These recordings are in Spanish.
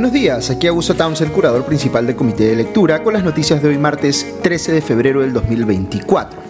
Buenos días, aquí Augusto Townsend, curador principal del Comité de Lectura, con las noticias de hoy martes 13 de febrero del 2024.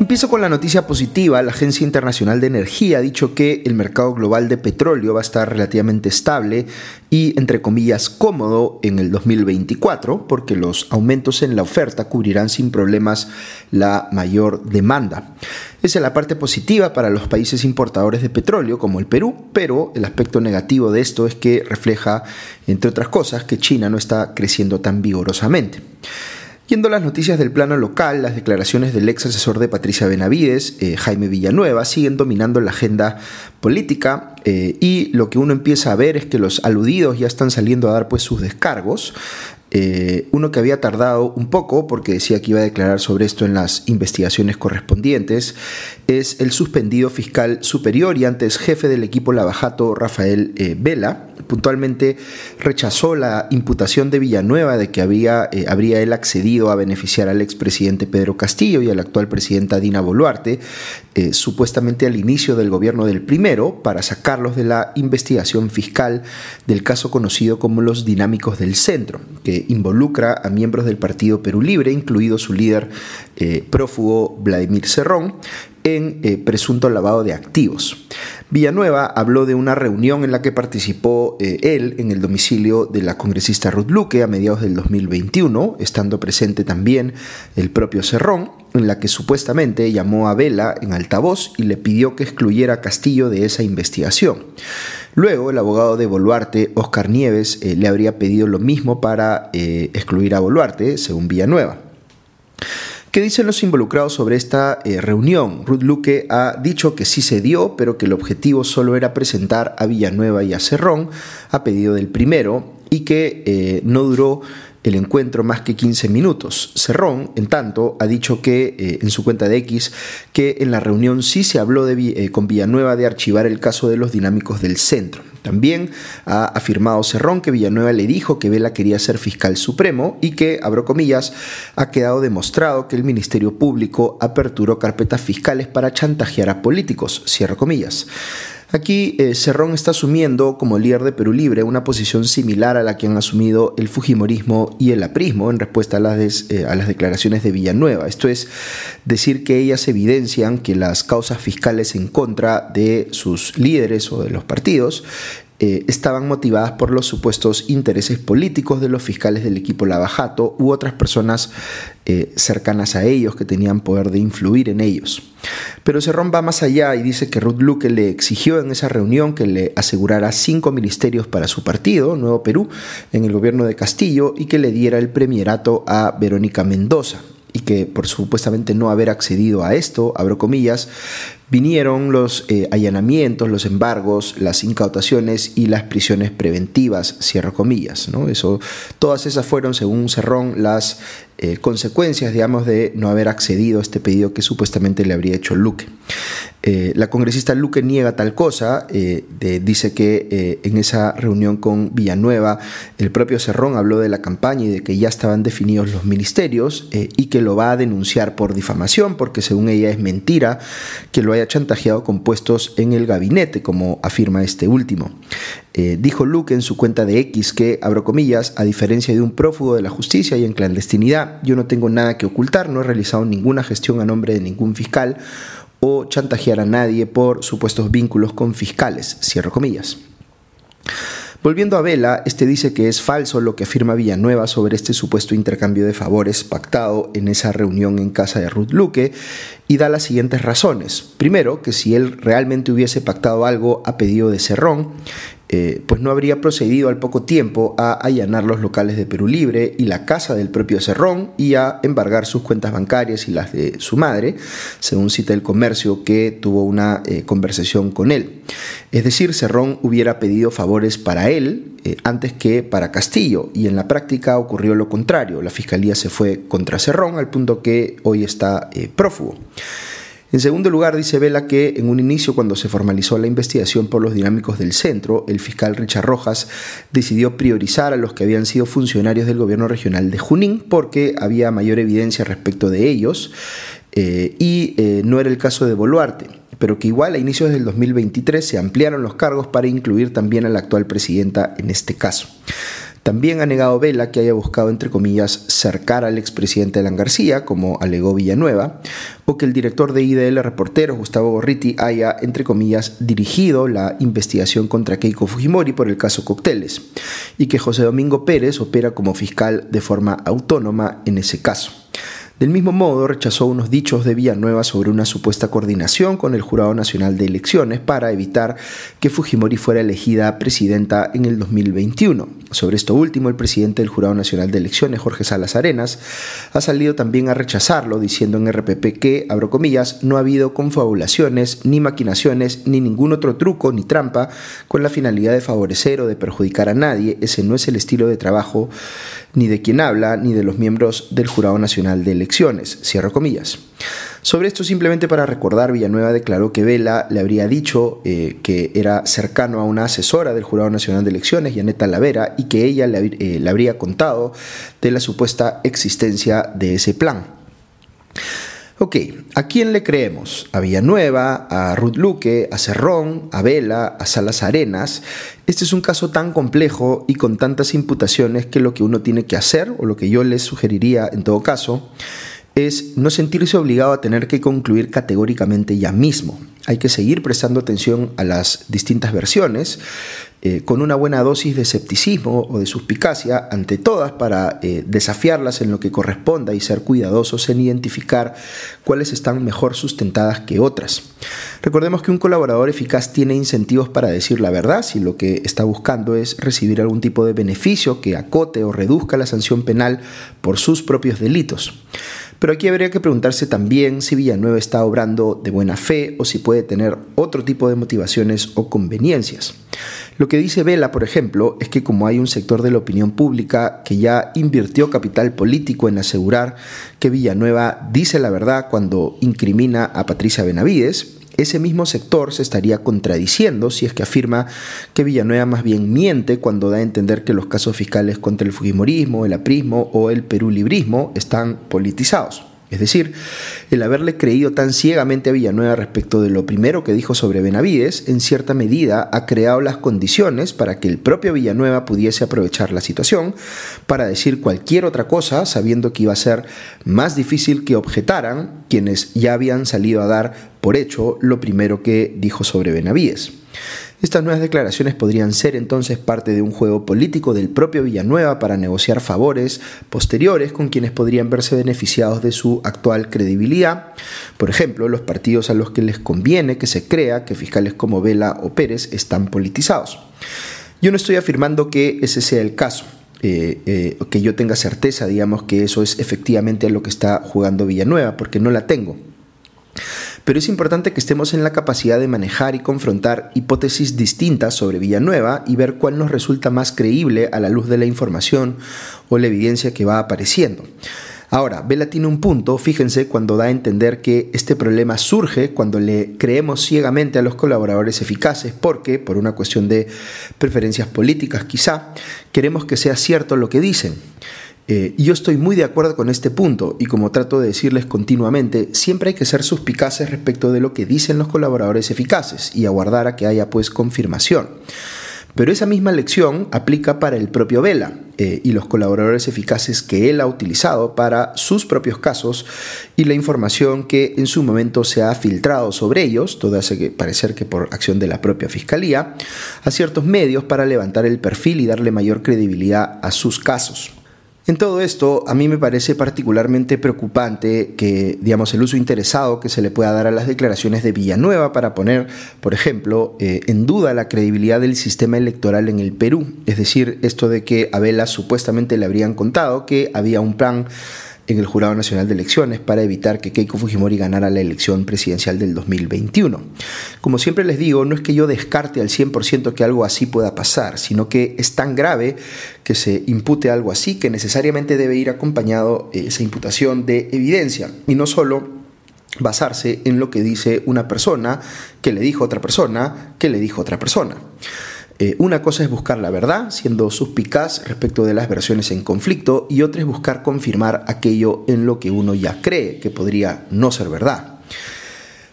Empiezo con la noticia positiva. La Agencia Internacional de Energía ha dicho que el mercado global de petróleo va a estar relativamente estable y, entre comillas, cómodo en el 2024, porque los aumentos en la oferta cubrirán sin problemas la mayor demanda. Esa es la parte positiva para los países importadores de petróleo, como el Perú, pero el aspecto negativo de esto es que refleja, entre otras cosas, que China no está creciendo tan vigorosamente. Yendo a las noticias del plano local, las declaraciones del ex asesor de Patricia Benavides, eh, Jaime Villanueva, siguen dominando la agenda política eh, y lo que uno empieza a ver es que los aludidos ya están saliendo a dar pues sus descargos. Eh, uno que había tardado un poco porque decía que iba a declarar sobre esto en las investigaciones correspondientes es el suspendido fiscal superior y antes jefe del equipo Lavajato Rafael Vela. Puntualmente rechazó la imputación de Villanueva de que había, eh, habría él accedido a beneficiar al expresidente Pedro Castillo y a la actual presidenta Dina Boluarte, eh, supuestamente al inicio del gobierno del primero, para sacarlos de la investigación fiscal del caso conocido como los dinámicos del centro, involucra a miembros del Partido Perú Libre, incluido su líder eh, prófugo Vladimir Cerrón, en presunto lavado de activos. Villanueva habló de una reunión en la que participó eh, él en el domicilio de la congresista Ruth Luque a mediados del 2021, estando presente también el propio Cerrón, en la que supuestamente llamó a Vela en altavoz y le pidió que excluyera a Castillo de esa investigación. Luego, el abogado de Boluarte, Oscar Nieves, eh, le habría pedido lo mismo para eh, excluir a Boluarte, según Villanueva. ¿Qué dicen los involucrados sobre esta eh, reunión? Ruth Luque ha dicho que sí se dio, pero que el objetivo solo era presentar a Villanueva y a Cerrón a pedido del primero y que no duró el encuentro más que 15 minutos. Cerrón, en tanto, ha dicho que eh, en su cuenta de X que en la reunión sí se habló de, con Villanueva de archivar el caso de los dinámicos del centro. También ha afirmado Cerrón que Villanueva le dijo que Vela quería ser fiscal supremo y que, abro comillas, ha quedado demostrado que el Ministerio Público aperturó carpetas fiscales para chantajear a políticos, cierro comillas. Aquí eh, Cerrón está asumiendo como líder de Perú Libre una posición similar a la que han asumido el Fujimorismo y el aprismo en respuesta a las, eh, a las declaraciones de Villanueva. Esto es decir que ellas evidencian que las causas fiscales en contra de sus líderes o de los partidos eh, estaban motivadas por los supuestos intereses políticos de los fiscales del equipo Lavajato u otras personas eh, cercanas a ellos que tenían poder de influir en ellos. Pero Cerrón va más allá y dice que Ruth Luque le exigió en esa reunión que le asegurara cinco ministerios para su partido, Nuevo Perú, en el gobierno de Castillo y que le diera el premierato a Verónica Mendoza y que por supuestamente no haber accedido a esto, abro comillas, vinieron los eh, allanamientos, los embargos, las incautaciones y las prisiones preventivas, cierro comillas. ¿no? Eso, todas esas fueron, según Cerrón, las eh, consecuencias, digamos, de no haber accedido a este pedido que supuestamente le habría hecho Luque. Eh, la congresista Luque niega tal cosa, dice que en esa reunión con Villanueva el propio Cerrón habló de la campaña y de que ya estaban definidos los ministerios y que lo va a denunciar por difamación porque según ella es mentira que lo haya chantajeado con puestos en el gabinete, como afirma este último. dijo Luque en su cuenta de X que, abro comillas, a diferencia de un prófugo de la justicia y en clandestinidad, yo no tengo nada que ocultar, no he realizado ninguna gestión a nombre de ningún fiscal o chantajear a nadie por supuestos vínculos con fiscales, cierro comillas. Volviendo a Vela, este dice que es falso lo que afirma Villanueva sobre este supuesto intercambio de favores pactado en esa reunión en casa de Ruth Luque y da las siguientes razones. Primero, que si él realmente hubiese pactado algo a pedido de Cerrón, eh, pues no habría procedido al poco tiempo a allanar los locales de Perú Libre y la casa del propio Cerrón y a embargar sus cuentas bancarias y las de su madre, según cita el comercio que tuvo una eh, conversación con él. Es decir, Cerrón hubiera pedido favores para él eh, antes que para Castillo y en la práctica ocurrió lo contrario. La fiscalía se fue contra Cerrón al punto que hoy está prófugo. En segundo lugar, dice Vela que en un inicio, cuando se formalizó la investigación por los dinámicos del centro, el fiscal Richard Rojas decidió priorizar a los que habían sido funcionarios del gobierno regional de Junín porque había mayor evidencia respecto de ellos eh, y eh, no era el caso de Boluarte. pero que igual a inicios del 2023 se ampliaron los cargos para incluir también a la actual presidenta en este caso. También ha negado Vela que haya buscado, entre comillas, cercar al expresidente Alan García, como alegó Villanueva, o que el director de IDL Reportero, Gustavo Gorriti, haya, entre comillas, dirigido la investigación contra Keiko Fujimori por el caso Cocteles, y que José Domingo Pérez opera como fiscal de forma autónoma en ese caso. Del mismo modo, rechazó unos dichos de Villanueva sobre una supuesta coordinación con el Jurado Nacional de Elecciones para evitar que Fujimori fuera elegida presidenta en el 2021. Sobre esto último, el presidente del Jurado Nacional de Elecciones, Jorge Salas Arenas, ha salido también a rechazarlo, diciendo en RPP que, abro comillas, no ha habido confabulaciones, ni maquinaciones, ni ningún otro truco ni trampa con la finalidad de favorecer o de perjudicar a nadie. Ese no es el estilo de trabajo ni de quien habla, ni de los miembros del Jurado Nacional de Elecciones. Cierro comillas. Sobre esto, simplemente para recordar, Villanueva declaró que Vela le habría dicho eh, que era cercano a una asesora del Jurado Nacional de Elecciones, Yaneta Lavera, y que ella le, eh, le habría contado de la supuesta existencia de ese plan. Ok, ¿a quién le creemos? ¿A Villanueva, a Ruth Luque, a Cerrón, a Vela, a Salas Arenas? Este es un caso tan complejo y con tantas imputaciones que lo que uno tiene que hacer, o lo que yo les sugeriría en todo caso, es no sentirse obligado a tener que concluir categóricamente ya mismo. Hay que seguir prestando atención a las distintas versiones, eh, con una buena dosis de escepticismo o de suspicacia ante todas para eh, desafiarlas en lo que corresponda y ser cuidadosos en identificar cuáles están mejor sustentadas que otras. Recordemos que un colaborador eficaz tiene incentivos para decir la verdad si lo que está buscando es recibir algún tipo de beneficio que acote o reduzca la sanción penal por sus propios delitos. Pero aquí habría que preguntarse también si Villanueva está obrando de buena fe o si puede tener otro tipo de motivaciones o conveniencias. Lo que dice Vela, por ejemplo, es que como hay un sector de la opinión pública que ya invirtió capital político en asegurar que Villanueva dice la verdad cuando incrimina a Patricia Benavides, ese mismo sector se estaría contradiciendo si es que afirma que Villanueva más bien miente cuando da a entender que los casos fiscales contra el Fujimorismo, el aprismo o el perulibrismo están politizados. Es decir, el haberle creído tan ciegamente a Villanueva respecto de lo primero que dijo sobre Benavides, en cierta medida ha creado las condiciones para que el propio Villanueva pudiese aprovechar la situación para decir cualquier otra cosa, sabiendo que iba a ser más difícil que objetaran quienes ya habían salido a dar por hecho lo primero que dijo sobre Benavides. Estas nuevas declaraciones podrían ser entonces parte de un juego político del propio Villanueva para negociar favores posteriores con quienes podrían verse beneficiados de su actual credibilidad. Por ejemplo, los partidos a los que les conviene que se crea que fiscales como Vela o Pérez están politizados. Yo no estoy afirmando que ese sea el caso. Eh, eh, que yo tenga certeza, digamos, que eso es efectivamente a lo que está jugando Villanueva, porque no la tengo pero es importante que estemos en la capacidad de manejar y confrontar hipótesis distintas sobre Villanueva y ver cuál nos resulta más creíble a la luz de la información o la evidencia que va apareciendo. Ahora, Vela tiene un punto, fíjense, cuando da a entender que este problema surge cuando le creemos ciegamente a los colaboradores eficaces, porque, por una cuestión de preferencias políticas quizá, queremos que sea cierto lo que dicen. Eh, yo estoy muy de acuerdo con este punto y como trato de decirles continuamente, siempre hay que ser suspicaces respecto de lo que dicen los colaboradores eficaces y aguardar a que haya pues confirmación. Pero esa misma lección aplica para el propio Vela eh, y los colaboradores eficaces que él ha utilizado para sus propios casos y la información que en su momento se ha filtrado sobre ellos, todo hace parecer que por acción de la propia fiscalía, a ciertos medios para levantar el perfil y darle mayor credibilidad a sus casos. En todo esto, a mí me parece particularmente preocupante que, digamos, el uso interesado que se le pueda dar a las declaraciones de Villanueva para poner, por ejemplo, eh, en duda la credibilidad del sistema electoral en el Perú. Es decir, esto de que a Vela supuestamente le habrían contado que había un plan en el Jurado Nacional de Elecciones para evitar que Keiko Fujimori ganara la elección presidencial del 2021. Como siempre les digo, no es que yo descarte al 100% que algo así pueda pasar, sino que es tan grave que se impute algo así que necesariamente debe ir acompañado eh, esa imputación de evidencia y no solo basarse en lo que dice una persona, que le dijo otra persona, que le dijo otra persona. Eh, una cosa es buscar la verdad, siendo suspicaz respecto de las versiones en conflicto, y otra es buscar confirmar aquello en lo que uno ya cree que podría no ser verdad.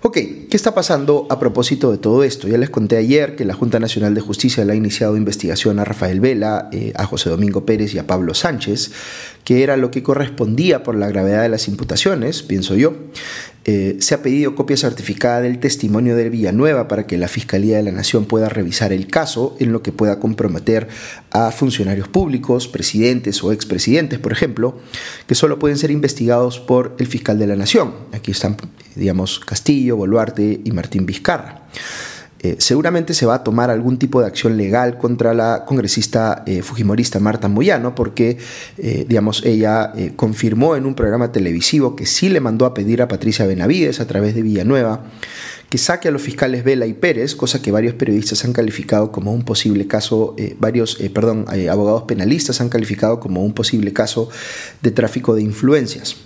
Ok, ¿qué está pasando a propósito de todo esto? Ya les conté ayer que la Junta Nacional de Justicia le ha iniciado investigación a Rafael Vela, eh, a José Domingo Pérez y a Pablo Sánchez, que era lo que correspondía por la gravedad de las imputaciones, pienso yo. Eh, se ha pedido copia certificada del testimonio de Villanueva para que la Fiscalía de la Nación pueda revisar el caso en lo que pueda comprometer a funcionarios públicos, presidentes o expresidentes, por ejemplo, que solo pueden ser investigados por el fiscal de la Nación. Aquí están, digamos, Castillo, Boluarte y Martín Vizcarra. Eh, seguramente se va a tomar algún tipo de acción legal contra la congresista eh, fujimorista Marta Moyano, porque, eh, digamos, ella confirmó en un programa televisivo que sí le mandó a pedir a Patricia Benavides a través de Villanueva que saque a los fiscales Vela y Pérez, cosa que varios periodistas han calificado como un posible caso, varios, perdón, abogados penalistas han calificado como un posible caso de tráfico de influencias.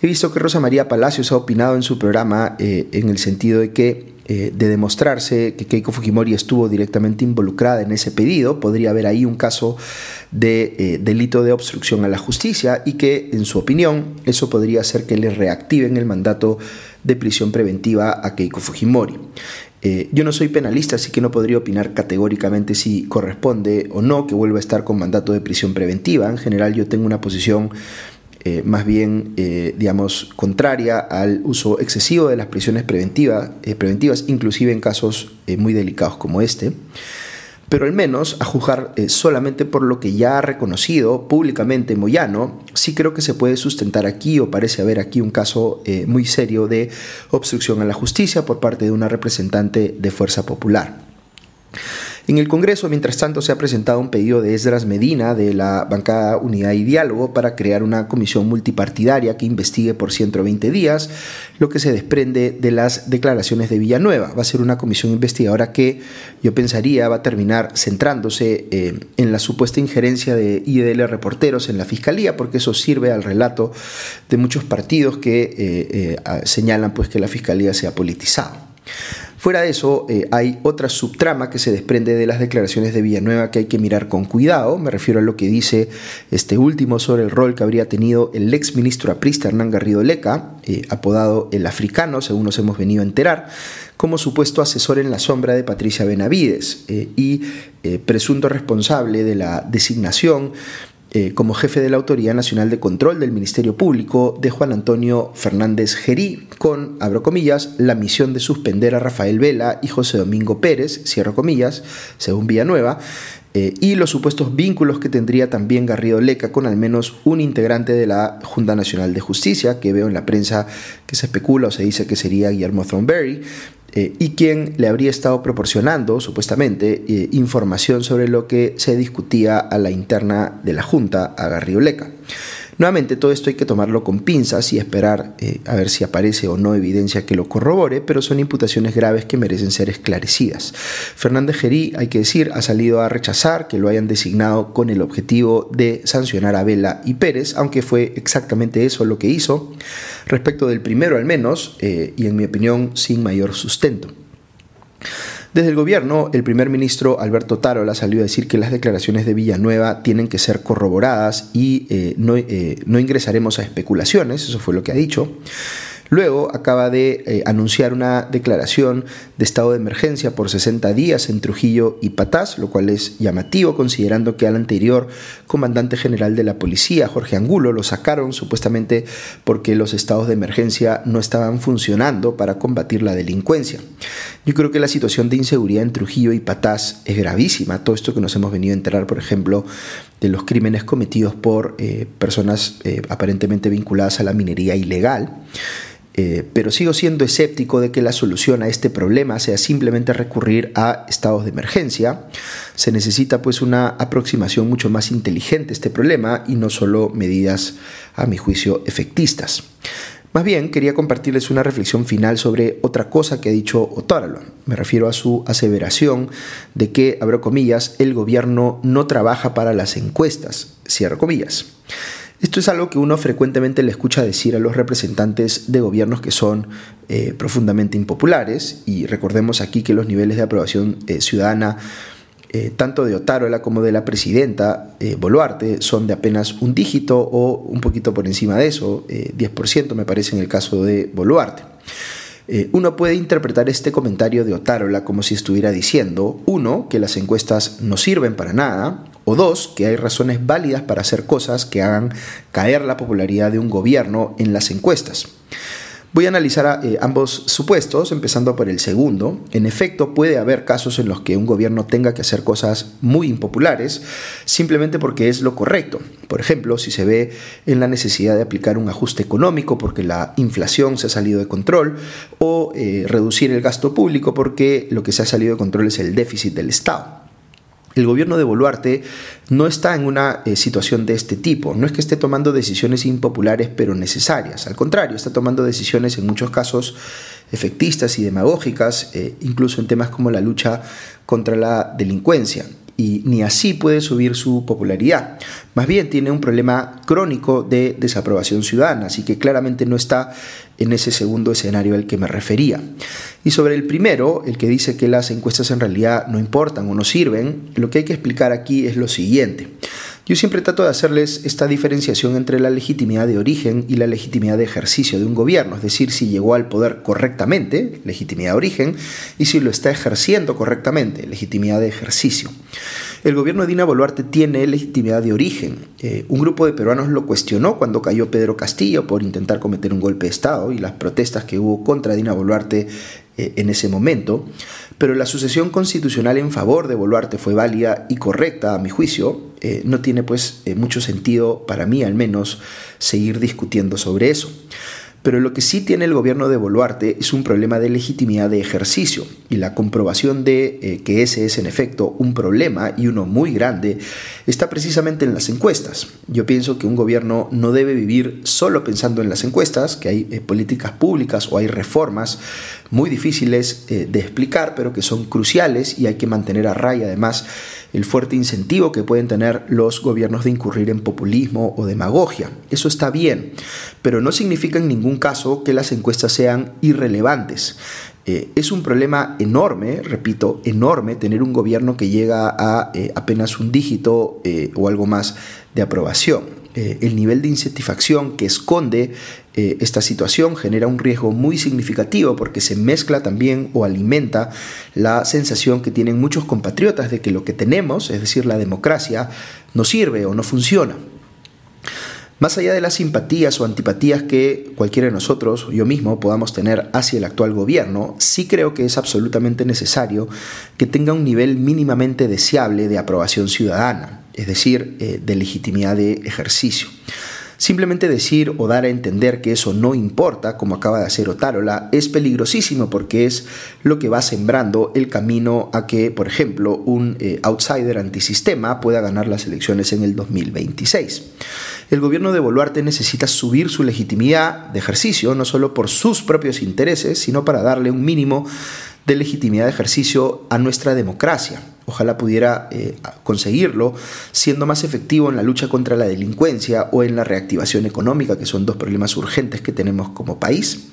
He visto que Rosa María Palacios ha opinado en su programa en el sentido de que eh, de demostrarse que Keiko Fujimori estuvo directamente involucrada en ese pedido, podría haber ahí un caso de eh, delito de obstrucción a la justicia y que, en su opinión, eso podría hacer que le reactiven el mandato de prisión preventiva a Keiko Fujimori. Eh, yo no soy penalista, así que no podría opinar categóricamente si corresponde o no que vuelva a estar con mandato de prisión preventiva. En general yo tengo una posición eh, más bien, eh, digamos, contraria al uso excesivo de las prisiones preventivas, eh, preventivas inclusive en casos muy delicados como este. Pero al menos, a juzgar solamente por lo que ya ha reconocido públicamente Moyano, sí creo que se puede sustentar aquí o parece haber aquí un caso muy serio de obstrucción a la justicia por parte de una representante de Fuerza Popular. En el Congreso, mientras tanto, se ha presentado un pedido de Esdras Medina de la bancada Unidad y Diálogo para crear una comisión multipartidaria que investigue por 120 días lo que se desprende de las declaraciones de Villanueva. Va a ser una comisión investigadora que yo pensaría va a terminar centrándose eh, en la supuesta injerencia de IDL reporteros en la Fiscalía, porque eso sirve al relato de muchos partidos que eh, eh, señalan pues, que la Fiscalía se ha politizado. Fuera de eso, eh, hay otra subtrama que se desprende de las declaraciones de Villanueva que hay que mirar con cuidado. Me refiero a lo que dice este último sobre el rol que habría tenido el ex ministro aprista Hernán Garrido Leca, eh, apodado el africano, según nos hemos venido a enterar, como supuesto asesor en la sombra de Patricia Benavides eh, y presunto responsable de la designación eh, como jefe de la Autoridad Nacional de Control del Ministerio Público de Juan Antonio Fernández Gerí, con, abro comillas, la misión de suspender a Rafael Vela y José Domingo Pérez, cierro comillas, según Villanueva, eh, y los supuestos vínculos que tendría también Garrido Leca con al menos un integrante de la Junta Nacional de Justicia, que veo en la prensa que se especula o se dice que sería Guillermo Thornberry, eh, y quien le habría estado proporcionando, supuestamente, eh, información sobre lo que se discutía a la interna de la Junta, a Garrioleca. Nuevamente, todo esto hay que tomarlo con pinzas y esperar eh, a ver si aparece o no evidencia que lo corrobore, pero son imputaciones graves que merecen ser esclarecidas. Fernández Gerí, hay que decir, ha salido a rechazar que lo hayan designado con el objetivo de sancionar a Vela y Pérez, aunque fue exactamente eso lo que hizo, respecto del primero al menos, eh, y en mi opinión sin mayor sustento. Desde el gobierno, el primer ministro Alberto Tarola salió a decir que las declaraciones de Villanueva tienen que ser corroboradas y eh, eh, no ingresaremos a especulaciones, eso fue lo que ha dicho. Luego acaba de eh, anunciar una declaración de estado de emergencia por 60 días en Trujillo y Patás, lo cual es llamativo considerando que al anterior comandante general de la policía, Jorge Angulo, lo sacaron supuestamente porque los estados de emergencia no estaban funcionando para combatir la delincuencia. Yo creo que la situación de inseguridad en Trujillo y Patás es gravísima. Todo esto que nos hemos venido a enterar, por ejemplo, de los crímenes cometidos por eh, personas eh, aparentemente vinculadas a la minería ilegal. Eh, pero sigo siendo escéptico de que la solución a este problema sea simplemente recurrir a estados de emergencia. Se necesita pues una aproximación mucho más inteligente a este problema y no solo medidas, a mi juicio, efectistas. Más bien, quería compartirles una reflexión final sobre otra cosa que ha dicho Otáralo. Me refiero a su aseveración de que, abro comillas, el gobierno no trabaja para las encuestas, cierro comillas. Esto es algo que uno frecuentemente le escucha decir a los representantes de gobiernos que son eh, profundamente impopulares y recordemos aquí que los niveles de aprobación eh, ciudadana eh, tanto de Otárola como de la presidenta Boluarte son de apenas un dígito o un poquito por encima de eso, 10% me parece en el caso de Boluarte. Uno puede interpretar este comentario de Otárola como si estuviera diciendo, uno, que las encuestas no sirven para nada, o dos, que hay razones válidas para hacer cosas que hagan caer la popularidad de un gobierno en las encuestas. Voy a analizar eh, ambos supuestos, empezando por el segundo. En efecto, puede haber casos en los que un gobierno tenga que hacer cosas muy impopulares simplemente porque es lo correcto. Por ejemplo, si se ve en la necesidad de aplicar un ajuste económico porque la inflación se ha salido de control o eh, reducir el gasto público porque lo que se ha salido de control es el déficit del Estado. El gobierno de Boluarte no está en una eh, situación de este tipo. No es que esté tomando decisiones impopulares pero necesarias. Al contrario, está tomando decisiones en muchos casos efectistas y demagógicas, eh, incluso en temas como la lucha contra la delincuencia y ni así puede subir su popularidad. Más bien tiene un problema crónico de desaprobación ciudadana, así que claramente no está en ese segundo escenario al que me refería. Y sobre el primero, el que dice que las encuestas en realidad no importan o no sirven, lo que hay que explicar aquí es lo siguiente. Yo siempre trato de hacerles esta diferenciación entre la legitimidad de origen y la legitimidad de ejercicio de un gobierno, es decir, si llegó al poder correctamente, legitimidad de origen, y si lo está ejerciendo correctamente, legitimidad de ejercicio. El gobierno de Dina Boluarte tiene legitimidad de origen. Eh, un grupo de peruanos lo cuestionó cuando cayó Pedro Castillo por intentar cometer un golpe de Estado y las protestas que hubo contra Dina Boluarte eh, en ese momento, pero la sucesión constitucional en favor de Boluarte fue válida y correcta a mi juicio. Eh, no tiene pues mucho sentido, para mí al menos, seguir discutiendo sobre eso. Pero lo que sí tiene el gobierno de Boluarte es un problema de legitimidad de ejercicio y la comprobación de eh, que ese es en efecto un problema y uno muy grande está precisamente en las encuestas. Yo pienso que un gobierno no debe vivir solo pensando en las encuestas, que hay eh, políticas públicas o hay reformas muy difíciles eh, de explicar, pero que son cruciales y hay que mantener a raya además el fuerte incentivo que pueden tener los gobiernos de incurrir en populismo o demagogia. Eso está bien, pero no significa en ningún caso que las encuestas sean irrelevantes. Eh, es un problema enorme, repito, enorme tener un gobierno que llega a eh, apenas un dígito eh, o algo más de aprobación. Eh, el nivel de insatisfacción que esconde eh, esta situación genera un riesgo muy significativo porque se mezcla también o alimenta la sensación que tienen muchos compatriotas de que lo que tenemos, es decir, la democracia, no sirve o no funciona. Más allá de las simpatías o antipatías que cualquiera de nosotros, yo mismo, podamos tener hacia el actual gobierno, sí creo que es absolutamente necesario que tenga un nivel mínimamente deseable de aprobación ciudadana es decir, eh, de legitimidad de ejercicio. Simplemente decir o dar a entender que eso no importa, como acaba de hacer Otárola, es peligrosísimo porque es lo que va sembrando el camino a que, por ejemplo, un eh, outsider antisistema pueda ganar las elecciones en el 2026. El gobierno de Boluarte necesita subir su legitimidad de ejercicio, no solo por sus propios intereses, sino para darle un mínimo de legitimidad de ejercicio a nuestra democracia. Ojalá pudiera eh, conseguirlo siendo más efectivo en la lucha contra la delincuencia o en la reactivación económica, que son dos problemas urgentes que tenemos como país.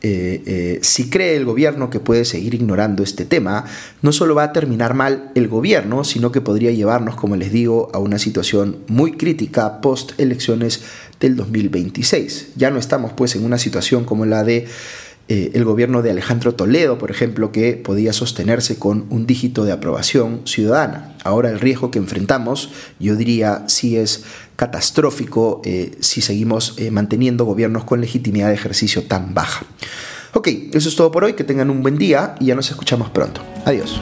Eh, eh, si cree el gobierno que puede seguir ignorando este tema, no solo va a terminar mal el gobierno, sino que podría llevarnos, como les digo, a una situación muy crítica post elecciones del 2026. Ya no estamos pues en una situación como la de eh, el gobierno de Alejandro Toledo, por ejemplo, que podía sostenerse con un dígito de aprobación ciudadana. Ahora el riesgo que enfrentamos, yo diría, sí es catastrófico eh, si seguimos eh, manteniendo gobiernos con legitimidad de ejercicio tan baja. Ok, eso es todo por hoy, que tengan un buen día y ya nos escuchamos pronto. Adiós.